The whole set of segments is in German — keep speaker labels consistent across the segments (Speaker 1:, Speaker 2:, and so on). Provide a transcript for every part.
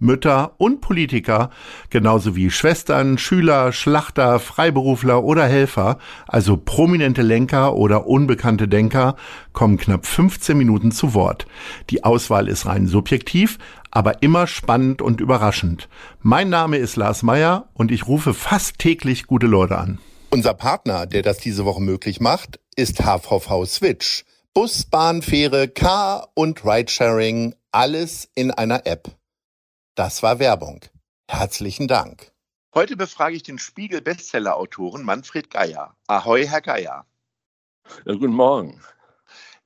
Speaker 1: Mütter und Politiker, genauso wie Schwestern, Schüler, Schlachter, Freiberufler oder Helfer, also prominente Lenker oder unbekannte Denker, kommen knapp 15 Minuten zu Wort. Die Auswahl ist rein subjektiv, aber immer spannend und überraschend. Mein Name ist Lars Meyer und ich rufe fast täglich gute Leute an. Unser Partner, der das diese Woche möglich macht, ist HVV Switch. Bus, Bahn, Fähre, Car und Ridesharing, alles in einer App. Das war Werbung. Herzlichen Dank. Heute befrage ich den Spiegel-Bestseller-Autoren Manfred Geier. Ahoi, Herr Geier.
Speaker 2: Ja, guten Morgen.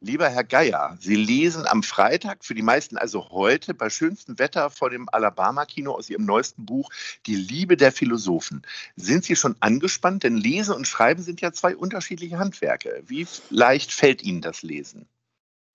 Speaker 1: Lieber Herr Geier, Sie lesen am Freitag, für die meisten also heute, bei schönstem Wetter vor dem Alabama-Kino aus Ihrem neuesten Buch Die Liebe der Philosophen. Sind Sie schon angespannt? Denn Lesen und Schreiben sind ja zwei unterschiedliche Handwerke. Wie leicht fällt Ihnen das Lesen?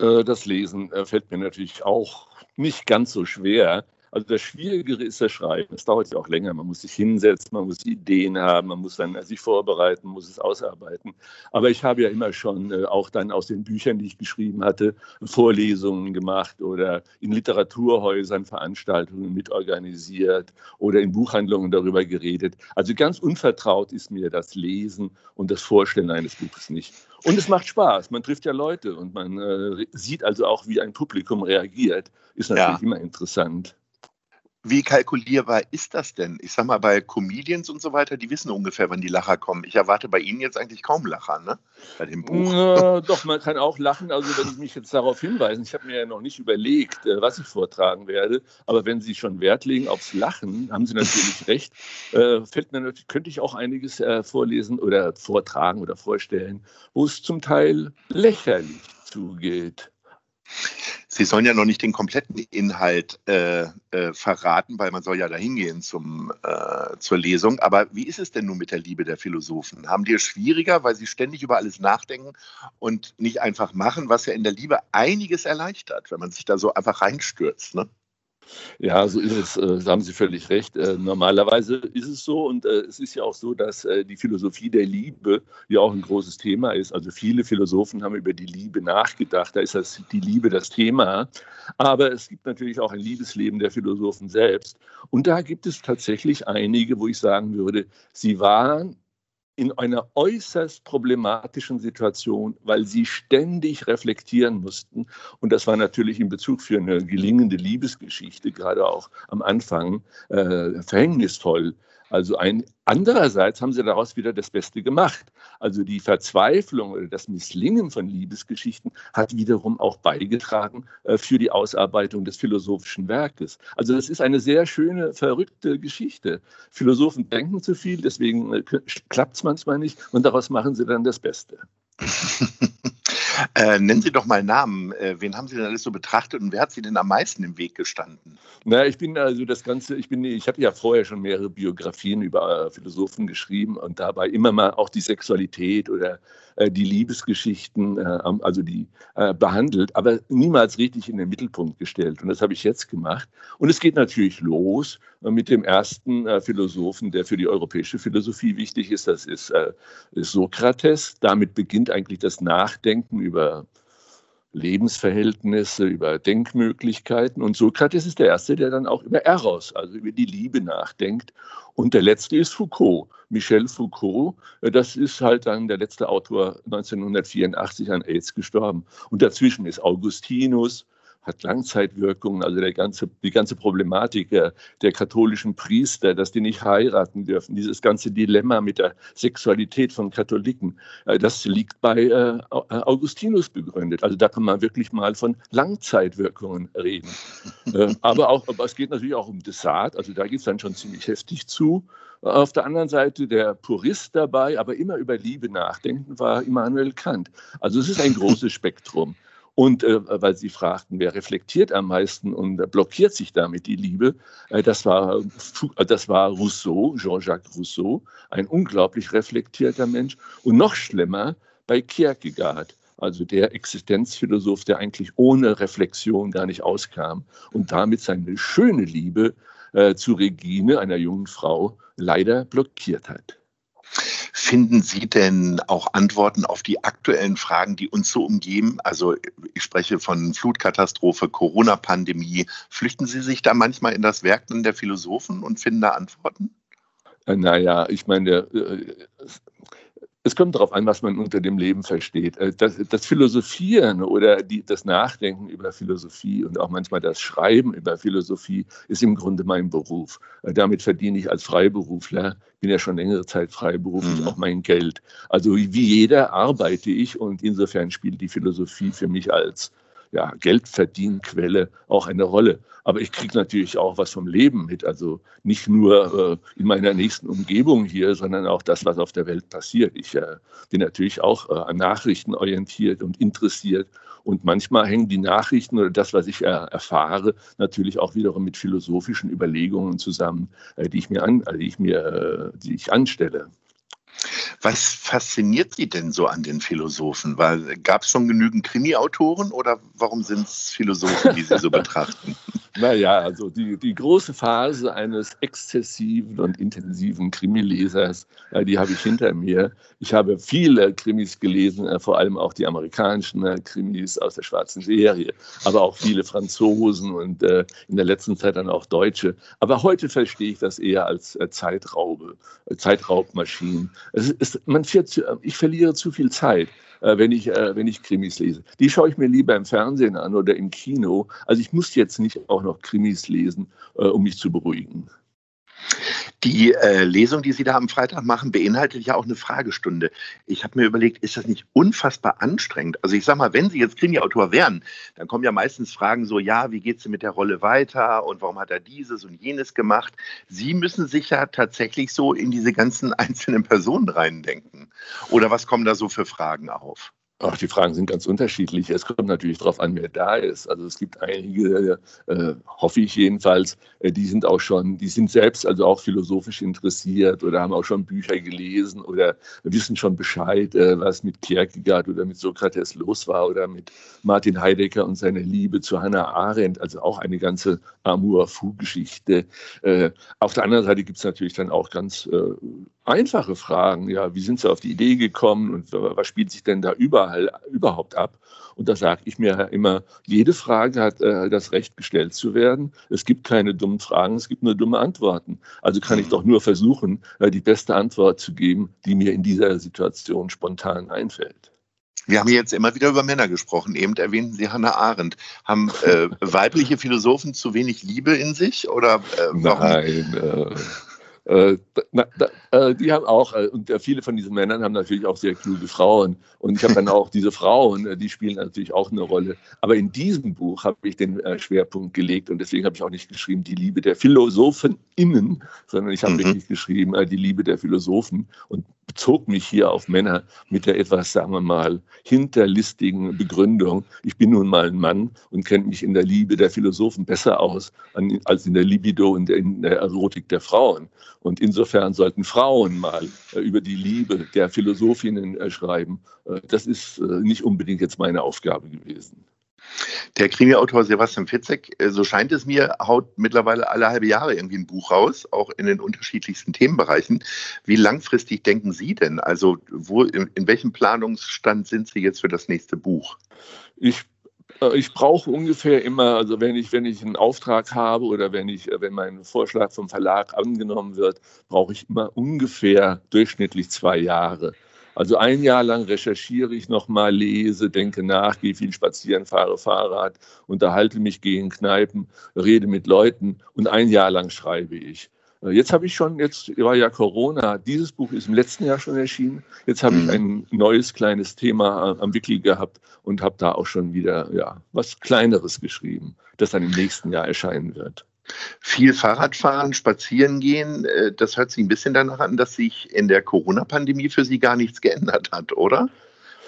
Speaker 2: Äh, das Lesen äh, fällt mir natürlich auch nicht ganz so schwer. Also das Schwierigere ist das Schreiben. Es dauert ja auch länger. Man muss sich hinsetzen, man muss Ideen haben, man muss dann sich vorbereiten, muss es ausarbeiten. Aber ich habe ja immer schon äh, auch dann aus den Büchern, die ich geschrieben hatte, Vorlesungen gemacht oder in Literaturhäusern Veranstaltungen mitorganisiert oder in Buchhandlungen darüber geredet. Also ganz unvertraut ist mir das Lesen und das Vorstellen eines Buches nicht. Und es macht Spaß. Man trifft ja Leute und man äh, sieht also auch, wie ein Publikum reagiert. Ist natürlich ja. immer interessant.
Speaker 1: Wie kalkulierbar ist das denn? Ich sag mal, bei Comedians und so weiter, die wissen ungefähr, wann die Lacher kommen. Ich erwarte bei Ihnen jetzt eigentlich kaum Lacher, ne? Bei dem Buch.
Speaker 2: Ja, doch, man kann auch lachen. Also, wenn ich mich jetzt darauf hinweise, ich habe mir ja noch nicht überlegt, äh, was ich vortragen werde, aber wenn Sie schon Wert legen aufs Lachen, haben Sie natürlich recht. Äh, fällt mir natürlich, könnte ich auch einiges äh, vorlesen oder vortragen oder vorstellen, wo es zum Teil lächerlich zugeht.
Speaker 1: Sie sollen ja noch nicht den kompletten Inhalt äh, äh, verraten, weil man soll ja dahin gehen zum, äh, zur Lesung. Aber wie ist es denn nun mit der Liebe der Philosophen? Haben die es schwieriger, weil sie ständig über alles nachdenken und nicht einfach machen, was ja in der Liebe einiges erleichtert, wenn man sich da so einfach reinstürzt? Ne?
Speaker 2: Ja, so ist es. Äh, da haben Sie völlig recht. Äh, normalerweise ist es so und äh, es ist ja auch so, dass die Philosophie der Liebe ja auch ein großes Thema ist. Also viele Philosophen haben über die Liebe nachgedacht. Da ist das, die Liebe das Thema. Aber es gibt natürlich auch ein Liebesleben der Philosophen selbst. Und da gibt es tatsächlich einige, wo ich sagen würde, sie waren in einer äußerst problematischen Situation, weil sie ständig reflektieren mussten. Und das war natürlich in Bezug für eine gelingende Liebesgeschichte, gerade auch am Anfang, äh, verhängnisvoll. Also ein, andererseits haben sie daraus wieder das Beste gemacht. Also die Verzweiflung oder das Misslingen von Liebesgeschichten hat wiederum auch beigetragen äh, für die Ausarbeitung des philosophischen Werkes. Also das ist eine sehr schöne, verrückte Geschichte. Philosophen denken zu viel, deswegen äh, klappt es manchmal nicht und daraus machen sie dann das Beste.
Speaker 1: Äh, nennen Sie doch mal Namen. Äh, wen haben Sie denn alles so betrachtet und wer hat Sie denn am meisten im Weg gestanden?
Speaker 2: Na, ich bin also das Ganze, ich bin, ich habe ja vorher schon mehrere Biografien über äh, Philosophen geschrieben und dabei immer mal auch die Sexualität oder äh, die Liebesgeschichten, äh, also die äh, behandelt, aber niemals richtig in den Mittelpunkt gestellt. Und das habe ich jetzt gemacht. Und es geht natürlich los mit dem ersten Philosophen, der für die europäische Philosophie wichtig ist. Das ist, ist Sokrates. Damit beginnt eigentlich das Nachdenken über Lebensverhältnisse, über Denkmöglichkeiten. Und Sokrates ist der Erste, der dann auch über Eros, also über die Liebe nachdenkt. Und der Letzte ist Foucault, Michel Foucault. Das ist halt dann der letzte Autor 1984 an AIDS gestorben. Und dazwischen ist Augustinus, hat Langzeitwirkungen, also der ganze, die ganze Problematik der, der, katholischen Priester, dass die nicht heiraten dürfen, dieses ganze Dilemma mit der Sexualität von Katholiken, äh, das liegt bei äh, Augustinus begründet. Also da kann man wirklich mal von Langzeitwirkungen reden. Äh, aber, auch, aber es geht natürlich auch um Desart, also da geht es dann schon ziemlich heftig zu. Auf der anderen Seite der Purist dabei, aber immer über Liebe nachdenken, war Immanuel Kant. Also es ist ein großes Spektrum. Und äh, weil Sie fragten, wer reflektiert am meisten und blockiert sich damit die Liebe, äh, das, war, das war Rousseau, Jean-Jacques Rousseau, ein unglaublich reflektierter Mensch. Und noch schlimmer bei Kierkegaard also der Existenzphilosoph, der eigentlich ohne Reflexion gar nicht auskam und damit seine schöne Liebe äh, zu Regine, einer jungen Frau, leider blockiert hat.
Speaker 1: Finden Sie denn auch Antworten auf die aktuellen Fragen, die uns so umgeben? Also ich spreche von Flutkatastrophe, Corona-Pandemie. Flüchten Sie sich da manchmal in das Werk der Philosophen und finden da Antworten?
Speaker 2: Äh, naja, ich meine, äh, es kommt darauf an, was man unter dem Leben versteht. Äh, das, das Philosophieren oder die, das Nachdenken über Philosophie und auch manchmal das Schreiben über Philosophie ist im Grunde mein Beruf. Äh, damit verdiene ich als Freiberufler, bin ja schon längere Zeit freiberuflich, mhm. auch mein Geld. Also wie jeder arbeite ich und insofern spielt die Philosophie für mich als ja, Geldverdienquelle auch eine Rolle. Aber ich kriege natürlich auch was vom Leben mit. Also nicht nur äh, in meiner nächsten Umgebung hier, sondern auch das, was auf der Welt passiert. Ich äh, bin natürlich auch äh, an Nachrichten orientiert und interessiert. Und manchmal hängen die Nachrichten oder das, was ich äh, erfahre, natürlich auch wiederum mit philosophischen Überlegungen zusammen, äh, die ich mir, an, die ich mir, äh, die ich anstelle.
Speaker 1: Was fasziniert Sie denn so an den Philosophen? Gab es schon genügend Krimi-Autoren oder warum sind es Philosophen, die Sie so betrachten?
Speaker 2: Naja, also die, die große Phase eines exzessiven und intensiven Krimilesers, äh, die habe ich hinter mir. Ich habe viele Krimis gelesen, äh, vor allem auch die amerikanischen äh, Krimis aus der schwarzen Serie, aber auch viele Franzosen und in der letzten Zeit dann auch Deutsche. Aber heute verstehe ich das eher als Zeitraube, Zeitraubmaschinen. Es ist, man zu, ich verliere zu viel Zeit. Äh, wenn, ich, äh, wenn ich Krimis lese. Die schaue ich mir lieber im Fernsehen an oder im Kino. Also ich muss jetzt nicht auch noch Krimis lesen, äh, um mich zu beruhigen.
Speaker 1: Die äh, Lesung, die Sie da am Freitag machen, beinhaltet ja auch eine Fragestunde. Ich habe mir überlegt, ist das nicht unfassbar anstrengend? Also ich sage mal, wenn Sie jetzt Krimi-Autor wären, dann kommen ja meistens Fragen so, ja, wie geht es mit der Rolle weiter und warum hat er dieses und jenes gemacht? Sie müssen sich ja tatsächlich so in diese ganzen einzelnen Personen reindenken. Oder was kommen da so für Fragen auf?
Speaker 2: Ach, die Fragen sind ganz unterschiedlich. Es kommt natürlich darauf an, wer da ist. Also es gibt einige, äh, hoffe ich jedenfalls, äh, die sind auch schon, die sind selbst also auch philosophisch interessiert oder haben auch schon Bücher gelesen oder wissen schon Bescheid, äh, was mit Kierkegaard oder mit Sokrates los war oder mit Martin Heidegger und seiner Liebe zu Hannah Arendt. Also auch eine ganze Amour-Fou-Geschichte. Äh, auf der anderen Seite gibt es natürlich dann auch ganz äh, einfache Fragen. Ja, wie sind Sie auf die Idee gekommen und was spielt sich denn da überall überhaupt ab? Und da sage ich mir immer, jede Frage hat äh, das Recht gestellt zu werden. Es gibt keine dummen Fragen, es gibt nur dumme Antworten. Also kann ich mhm. doch nur versuchen, äh, die beste Antwort zu geben, die mir in dieser Situation spontan einfällt.
Speaker 1: Wir haben jetzt immer wieder über Männer gesprochen. Eben erwähnten Sie Hannah Arendt. Haben äh, weibliche Philosophen zu wenig Liebe in sich? Oder,
Speaker 2: äh, Nein, äh, äh, na, da, äh, die haben auch, äh, und viele von diesen Männern haben natürlich auch sehr kluge Frauen. Und ich habe dann auch diese Frauen, die spielen natürlich auch eine Rolle. Aber in diesem Buch habe ich den Schwerpunkt gelegt und deswegen habe ich auch nicht geschrieben, die Liebe der Philosophen innen, sondern ich habe mhm. wirklich geschrieben, die Liebe der Philosophen und bezog mich hier auf Männer mit der etwas, sagen wir mal, hinterlistigen Begründung. Ich bin nun mal ein Mann und kenne mich in der Liebe der Philosophen besser aus als in der Libido und in der Erotik der Frauen. Und insofern sollten Frauen mal äh, über die Liebe der Philosophinnen äh, schreiben. Äh, das ist nicht unbedingt jetzt meine Aufgabe gewesen.
Speaker 1: Der Krimi-Autor Sebastian Fitzek, so scheint es mir, haut mittlerweile alle halbe Jahre irgendwie ein Buch raus, auch in den unterschiedlichsten Themenbereichen. Wie langfristig denken Sie denn? Also wo, in, in welchem Planungsstand sind Sie jetzt für das nächste Buch?
Speaker 2: Ich äh, ich brauche ungefähr immer, also wenn ich, wenn ich einen Auftrag habe oder wenn ich, wenn mein Vorschlag vom Verlag angenommen wird, brauche ich immer ungefähr durchschnittlich zwei Jahre. Also ein Jahr lang recherchiere ich nochmal, lese, denke nach, gehe viel spazieren, fahre Fahrrad, unterhalte mich, gehe in Kneipen, rede mit Leuten und ein Jahr lang schreibe ich. Äh, jetzt habe ich schon, jetzt war ja Corona, dieses Buch ist im letzten Jahr schon erschienen. Jetzt habe ich mhm. ein neues kleines Thema am Wiki gehabt und habe da auch schon wieder ja, was Kleineres geschrieben, das dann im nächsten Jahr erscheinen wird.
Speaker 1: Viel Fahrradfahren, spazieren gehen, äh, das hört sich ein bisschen danach an, dass sich in der Corona-Pandemie für Sie gar nichts geändert hat, oder?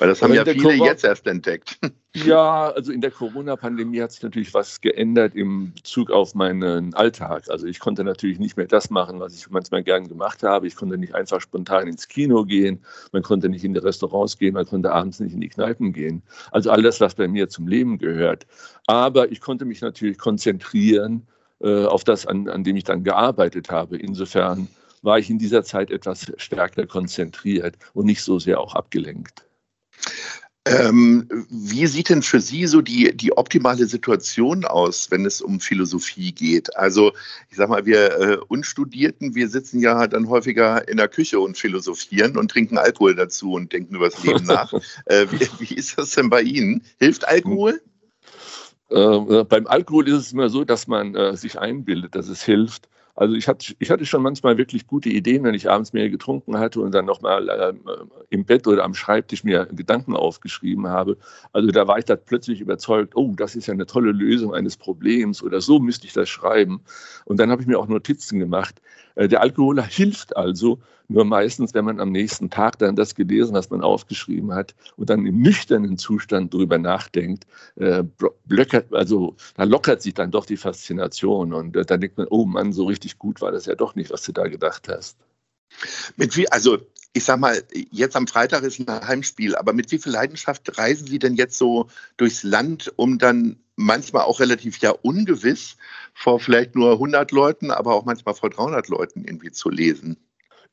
Speaker 1: Weil das haben ja viele Corona jetzt erst entdeckt.
Speaker 2: Ja, also in der Corona-Pandemie hat sich natürlich was geändert im Bezug auf meinen Alltag. Also ich konnte natürlich nicht mehr das machen, was ich manchmal gern gemacht habe. Ich konnte nicht einfach spontan ins Kino gehen, man konnte nicht in die Restaurants gehen, man konnte abends nicht in die Kneipen gehen. Also all das, was bei mir zum Leben gehört. Aber ich konnte mich natürlich konzentrieren auf das, an, an dem ich dann gearbeitet habe. Insofern war ich in dieser Zeit etwas stärker konzentriert und nicht so sehr auch abgelenkt.
Speaker 1: Ähm, wie sieht denn für Sie so die, die optimale Situation aus, wenn es um Philosophie geht? Also ich sage mal, wir äh, Unstudierten, wir sitzen ja dann häufiger in der Küche und philosophieren und trinken Alkohol dazu und denken über das Leben nach. äh, wie, wie, ist das denn bei Ihnen? Hilft Alkohol?
Speaker 2: Äh, beim Alkohol ist es immer so, dass man äh, sich einbildet, dass es hilft. Also ich hatte, ich hatte schon manchmal wirklich gute Ideen, wenn ich abends mehr getrunken hatte und dann nochmal äh, im Bett oder am Schreibtisch mir Gedanken aufgeschrieben habe. Also da war ich dann plötzlich überzeugt, oh, das ist ja eine tolle Lösung eines Problems oder so müsste ich das schreiben. Und dann habe ich mir auch Notizen gemacht. Äh, der Alkohol hilft also, nur meistens, wenn man am nächsten Tag dann das gelesen, was man aufgeschrieben hat und dann im nüchternen Zustand darüber nachdenkt, äh, also da lockert sich dann doch die Faszination und äh, dann denkt man, oh Mann, so richtig gut war das ja doch nicht, was du da gedacht hast.
Speaker 1: Mit wie, also ich sag mal, jetzt am Freitag ist ein Heimspiel, aber mit wie viel Leidenschaft reisen Sie denn jetzt so durchs Land, um dann manchmal auch relativ ja ungewiss vor vielleicht nur 100 Leuten, aber auch manchmal vor 300 Leuten irgendwie zu lesen?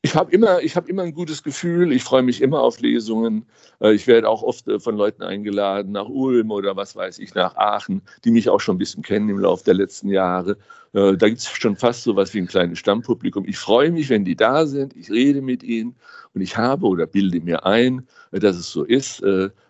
Speaker 2: Ich habe immer, hab immer ein gutes Gefühl. Ich freue mich immer auf Lesungen. Äh, ich werde auch oft äh, von Leuten eingeladen nach Ulm oder was weiß ich, nach Aachen, die mich auch schon ein bisschen kennen im Laufe der letzten Jahre. Äh, da gibt es schon fast so was wie ein kleines Stammpublikum. Ich freue mich, wenn die da sind. Ich rede mit ihnen und ich habe oder bilde mir ein, dass es so ist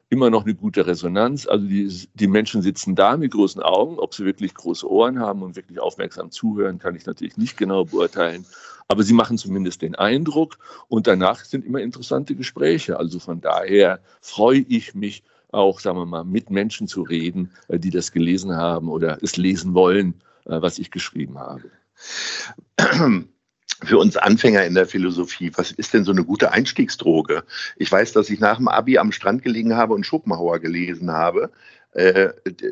Speaker 2: immer noch eine gute Resonanz. Also die, die Menschen sitzen da mit großen Augen. Ob sie wirklich große Ohren haben und wirklich aufmerksam zuhören, kann ich natürlich nicht genau beurteilen. Aber sie machen zumindest den Eindruck und danach sind immer interessante Gespräche. Also von daher freue ich mich auch, sagen wir mal, mit Menschen zu reden, äh, die das gelesen haben oder es lesen wollen, äh, was ich geschrieben habe.
Speaker 1: für uns Anfänger in der Philosophie, was ist denn so eine gute Einstiegsdroge? Ich weiß, dass ich nach dem Abi am Strand gelegen habe und Schopenhauer gelesen habe. Äh,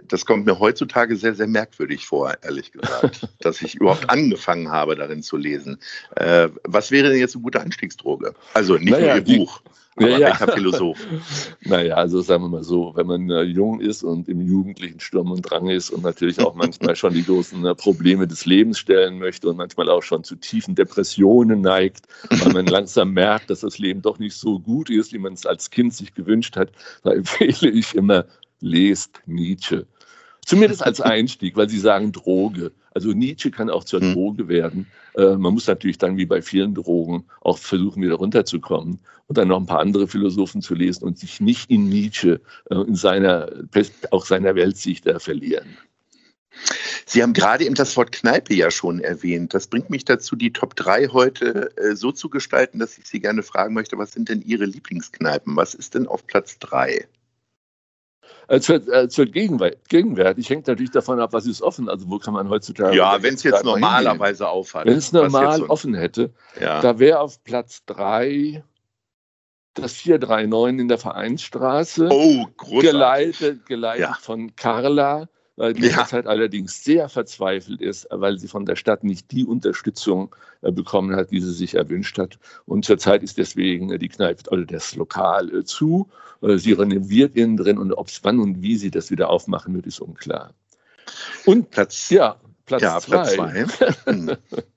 Speaker 1: das kommt mir heutzutage sehr, sehr merkwürdig vor, ehrlich gesagt, dass ich überhaupt angefangen habe, darin zu lesen. Äh, was wäre denn jetzt eine gute Einstiegsdroge? Also nicht naja, nur Ihr Buch. Aber ja, welcher Philosoph?
Speaker 2: Naja, also sagen wir mal so, wenn man äh, jung ist und im jugendlichen Sturm und Drang ist und natürlich auch manchmal schon die großen äh, Probleme des Lebens stellen möchte und manchmal auch schon zu tiefen Depressionen neigt, weil man langsam merkt, dass das Leben doch nicht so gut ist, wie man es als Kind sich gewünscht hat, da empfehle ich immer, lest Nietzsche. Zumindest als Einstieg, weil Sie sagen Droge. Also Nietzsche kann auch zur hm. Droge werden. Äh, man muss natürlich dann wie bei vielen Drogen auch versuchen, wieder runterzukommen und dann noch ein paar andere Philosophen zu lesen und sich nicht in Nietzsche, äh, in seiner, auch seiner Weltsicht äh, verlieren.
Speaker 1: Sie haben gerade eben das Wort Kneipe ja schon erwähnt. Das bringt mich dazu, die Top 3 heute äh, so zu gestalten, dass ich Sie gerne fragen möchte, was sind denn Ihre Lieblingskneipen? Was ist denn auf Platz 3?
Speaker 2: Äh, zur, äh, zur Gegenwart, Gegenwärtig hängt natürlich davon ab, was ist offen. Also wo kann man heutzutage.
Speaker 1: Ja, wenn es jetzt normalerweise aufhat.
Speaker 2: Wenn es normal so offen hätte, ja. da wäre auf Platz 3 das 439 in der Vereinsstraße.
Speaker 1: Oh, großartig.
Speaker 2: Geleitet, geleitet ja. von Carla weil die ja. Zeit allerdings sehr verzweifelt ist, weil sie von der Stadt nicht die Unterstützung äh, bekommen hat, die sie sich erwünscht hat. Und zurzeit ist deswegen äh, die Kneipe oder das Lokal äh, zu. Sie renoviert innen drin und ob es wann und wie sie das wieder aufmachen wird, ist unklar. Und Platz, ja, Platz ja, zwei. Platz zwei.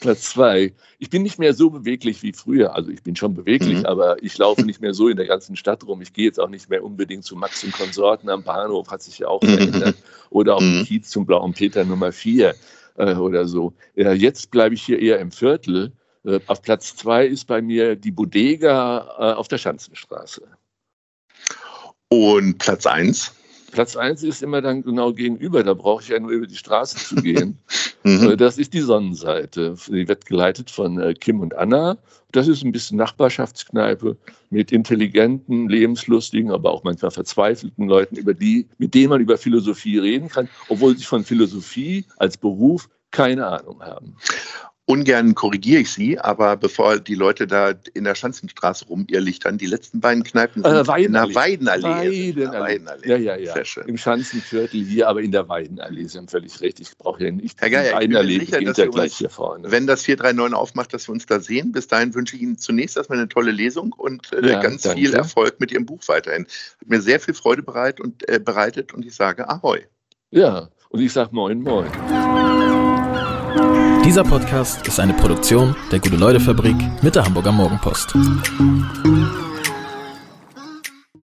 Speaker 2: Platz zwei. Ich bin nicht mehr so beweglich wie früher. Also ich bin schon beweglich, mhm. aber ich laufe nicht mehr so in der ganzen Stadt rum. Ich gehe jetzt auch nicht mehr unbedingt zu Max und Konsorten am Bahnhof, hat sich ja auch mhm. verändert. Oder auf dem mhm. Kiez zum Blauen Peter Nummer vier äh, oder so. Ja, jetzt bleibe ich hier eher im Viertel. Äh, auf Platz zwei ist bei mir die Bodega äh, auf der Schanzenstraße.
Speaker 1: Und Platz eins?
Speaker 2: Platz 1 ist immer dann genau gegenüber, da brauche ich ja nur über die Straße zu gehen. mhm. Äh, das ist die Sonnenseite. Die wird geleitet von äh, Kim und Anna. Das ist ein bisschen Nachbarschaftskneipe mit intelligenten, lebenslustigen, aber auch manchmal verzweifelten Leuten, über die, mit denen man über Philosophie reden kann, obwohl sie von Philosophie als Beruf keine Ahnung haben.
Speaker 1: Ungern korrigiere ich Sie, aber bevor die Leute da in der Schanzenstraße rumirrlichtern, die letzten beiden Kneipen
Speaker 2: Äh,
Speaker 1: sind in
Speaker 2: Weidenallee.
Speaker 1: der Weidenallee.
Speaker 2: Weidenallee.
Speaker 1: Weidenallee.
Speaker 2: Ja, ja, ja.
Speaker 1: Sehr schön.
Speaker 2: Im Schanzenviertel hier, aber in der Weidenallee. Sie haben völlig recht. Ich brauche ja nicht.
Speaker 1: Herr Geier, ich bin
Speaker 2: Weidenallee
Speaker 1: sicher, dass
Speaker 2: ja gleich
Speaker 1: uns-
Speaker 2: hier vorne.
Speaker 1: Wenn das 439 aufmacht, dass wir uns da sehen. Bis dahin wünsche ich Ihnen zunächst erstmal eine tolle Lesung und äh,
Speaker 2: Ja,
Speaker 1: ganz
Speaker 2: danke.
Speaker 1: viel Erfolg mit Ihrem Buch weiterhin. Hat mir sehr viel Freude bereit und, äh, bereitet und ich sage Ahoi.
Speaker 2: Ja, und ich sage Moin, Moin.
Speaker 3: Dieser Podcast ist eine Produktion der Gute-Leute-Fabrik mit der Hamburger Morgenpost.